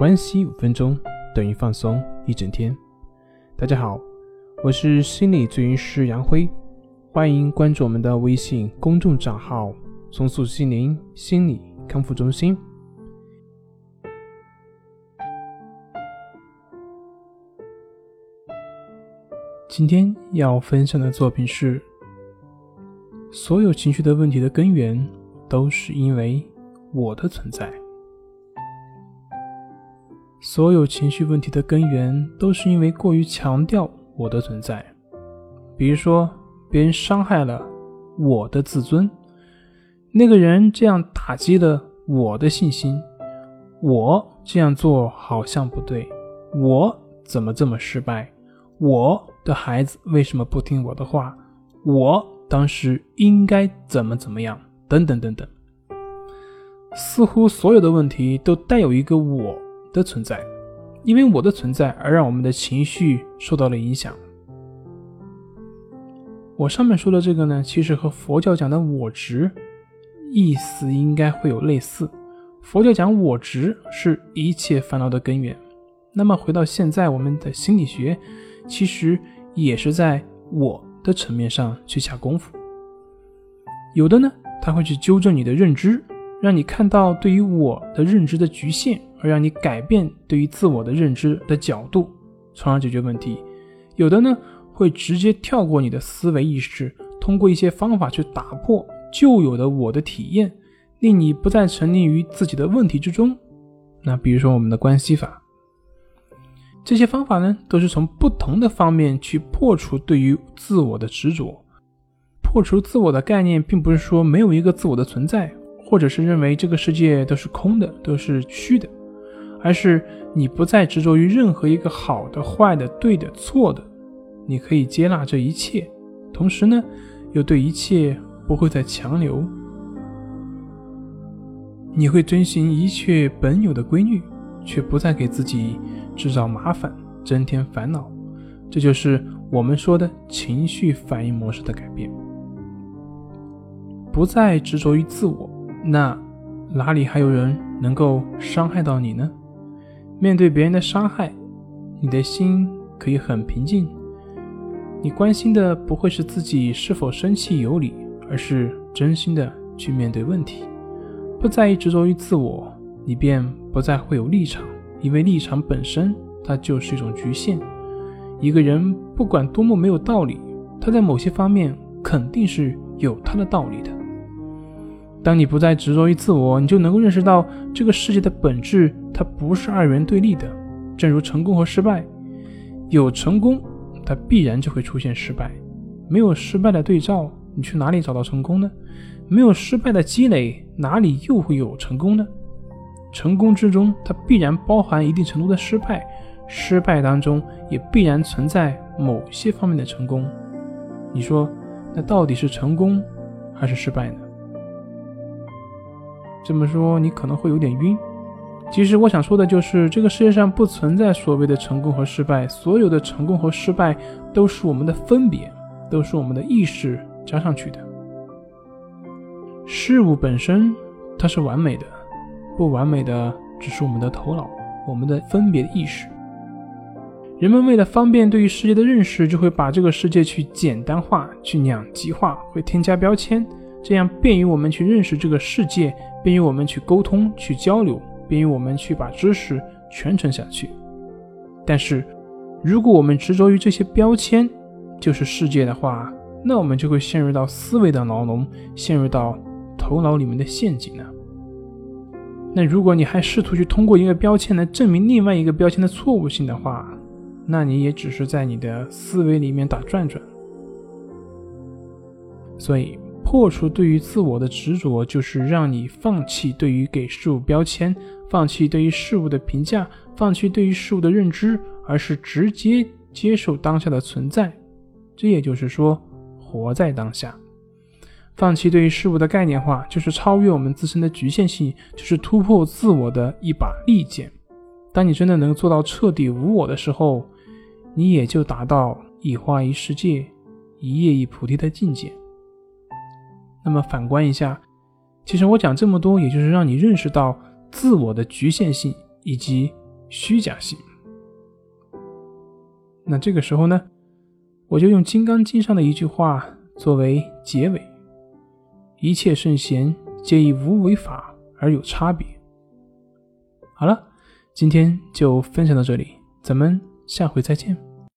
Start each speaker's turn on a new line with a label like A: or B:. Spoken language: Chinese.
A: 关系五分钟等于放松一整天。大家好，我是心理咨询师杨辉，欢迎关注我们的微信公众账号“松塑心灵心理康复中心”。今天要分享的作品是：所有情绪的问题的根源都是因为我的存在。所有情绪问题的根源都是因为过于强调我的存在。比如说，别人伤害了我的自尊，那个人这样打击了我的信心，我这样做好像不对，我怎么这么失败？我的孩子为什么不听我的话？我当时应该怎么怎么样？等等等等。似乎所有的问题都带有一个我。的存在，因为我的存在而让我们的情绪受到了影响。我上面说的这个呢，其实和佛教讲的我执意思应该会有类似。佛教讲我执是一切烦恼的根源，那么回到现在，我们的心理学其实也是在我的层面上去下功夫。有的呢，他会去纠正你的认知，让你看到对于我的认知的局限。而让你改变对于自我的认知的角度，从而解决问题。有的呢，会直接跳过你的思维意识，通过一些方法去打破旧有的我的体验，令你不再沉溺于自己的问题之中。那比如说我们的关系法，这些方法呢，都是从不同的方面去破除对于自我的执着。破除自我的概念，并不是说没有一个自我的存在，或者是认为这个世界都是空的，都是虚的。而是你不再执着于任何一个好的、坏的、对的、错的，你可以接纳这一切，同时呢，又对一切不会再强留。你会遵循一切本有的规律，却不再给自己制造麻烦、增添烦恼。这就是我们说的情绪反应模式的改变。不再执着于自我，那哪里还有人能够伤害到你呢？面对别人的伤害，你的心可以很平静。你关心的不会是自己是否生气有理，而是真心的去面对问题，不在意执着于自我，你便不再会有立场，因为立场本身它就是一种局限。一个人不管多么没有道理，他在某些方面肯定是有他的道理的。当你不再执着于自我，你就能够认识到这个世界的本质，它不是二元对立的。正如成功和失败，有成功，它必然就会出现失败；没有失败的对照，你去哪里找到成功呢？没有失败的积累，哪里又会有成功呢？成功之中，它必然包含一定程度的失败；失败当中，也必然存在某些方面的成功。你说，那到底是成功还是失败呢？这么说你可能会有点晕。其实我想说的就是，这个世界上不存在所谓的成功和失败，所有的成功和失败都是我们的分别，都是我们的意识加上去的。事物本身它是完美的，不完美的只是我们的头脑，我们的分别意识。人们为了方便对于世界的认识，就会把这个世界去简单化、去两极化，会添加标签。这样便于我们去认识这个世界，便于我们去沟通、去交流，便于我们去把知识传承下去。但是，如果我们执着于这些标签就是世界的话，那我们就会陷入到思维的牢笼，陷入到头脑里面的陷阱呢。那如果你还试图去通过一个标签来证明另外一个标签的错误性的话，那你也只是在你的思维里面打转转。所以。破除对于自我的执着，就是让你放弃对于给事物标签，放弃对于事物的评价，放弃对于事物的认知，而是直接接受当下的存在。这也就是说，活在当下。放弃对于事物的概念化，就是超越我们自身的局限性，就是突破自我的一把利剑。当你真的能做到彻底无我的时候，你也就达到一花一世界，一叶一菩提的境界。那么反观一下，其实我讲这么多，也就是让你认识到自我的局限性以及虚假性。那这个时候呢，我就用《金刚经》上的一句话作为结尾：一切圣贤皆以无为法而有差别。好了，今天就分享到这里，咱们下回再见。